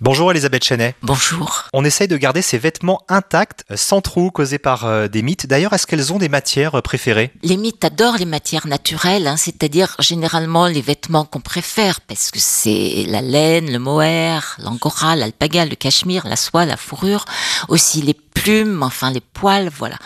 Bonjour Elisabeth Chenet. Bonjour. On essaye de garder ses vêtements intacts, euh, sans trous causés par euh, des mythes. D'ailleurs, est-ce qu'elles ont des matières euh, préférées? Les mythes adorent les matières naturelles, hein, c'est-à-dire généralement les vêtements qu'on préfère, parce que c'est la laine, le mohair, l'angora, l'alpaga, le cachemire, la soie, la fourrure, aussi les plumes, enfin les poils, voilà.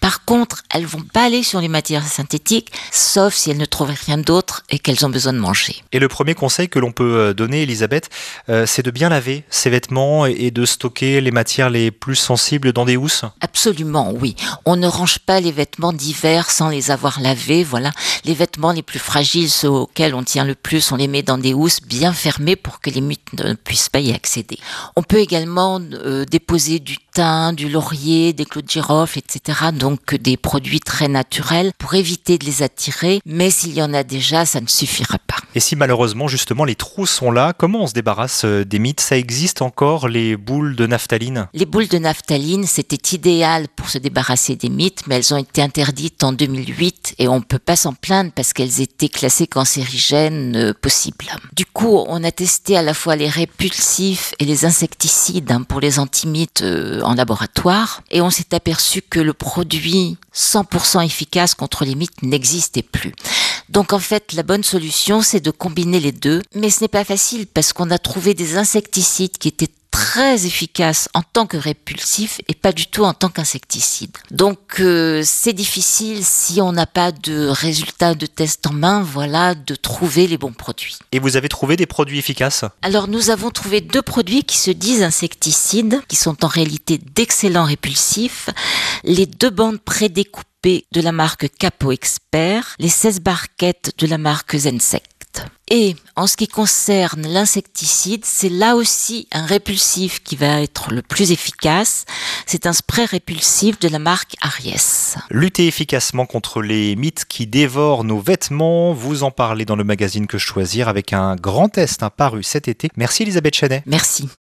Par contre, elles vont pas aller sur les matières synthétiques, sauf si elles ne trouvent rien d'autre et qu'elles ont besoin de manger. Et le premier conseil que l'on peut euh, donner, Elisabeth, euh, c'est de bien laver ses vêtements et de stocker les matières les plus sensibles dans des housses Absolument, oui. On ne range pas les vêtements d'hiver sans les avoir lavés, voilà. Les vêtements les plus fragiles, ceux auxquels on tient le plus, on les met dans des housses bien fermées pour que les mythes ne puissent pas y accéder. On peut également euh, déposer du thym, du laurier, des clous de girofle, etc. Donc des produits très naturels pour éviter de les attirer. Mais s'il y en a déjà, ça ne suffira pas. Et si malheureusement justement les trous sont là, comment on se débarrasse euh, des mythes? Ça existe encore les boules de naphtaline? Les boules de naphtaline, c'était idéal pour se débarrasser des mythes, mais elles ont été interdites en 2008 et on ne peut pas s'en plaindre parce qu'elles étaient classées cancérigènes euh, possibles. Du coup, on a testé à la fois les répulsifs et les insecticides hein, pour les antimites euh, en laboratoire et on s'est aperçu que le produit 100% efficace contre les mythes n'existait plus. Donc en fait, la bonne solution, c'est de combiner les deux. Mais ce n'est pas facile parce qu'on a trouvé des insecticides qui étaient très efficaces en tant que répulsifs et pas du tout en tant qu'insecticides. Donc euh, c'est difficile si on n'a pas de résultats de test en main, voilà, de trouver les bons produits. Et vous avez trouvé des produits efficaces? Alors nous avons trouvé deux produits qui se disent insecticides, qui sont en réalité d'excellents répulsifs. Les deux bandes prédécoupées de la marque Capo Expert, les 16 barquettes de la marque Zensect. Et en ce qui concerne l'insecticide, c'est là aussi un répulsif qui va être le plus efficace. C'est un spray répulsif de la marque Aries. Lutter efficacement contre les mythes qui dévorent nos vêtements, vous en parlez dans le magazine Que Choisir avec un grand test hein, paru cet été. Merci Elisabeth Chenet. Merci.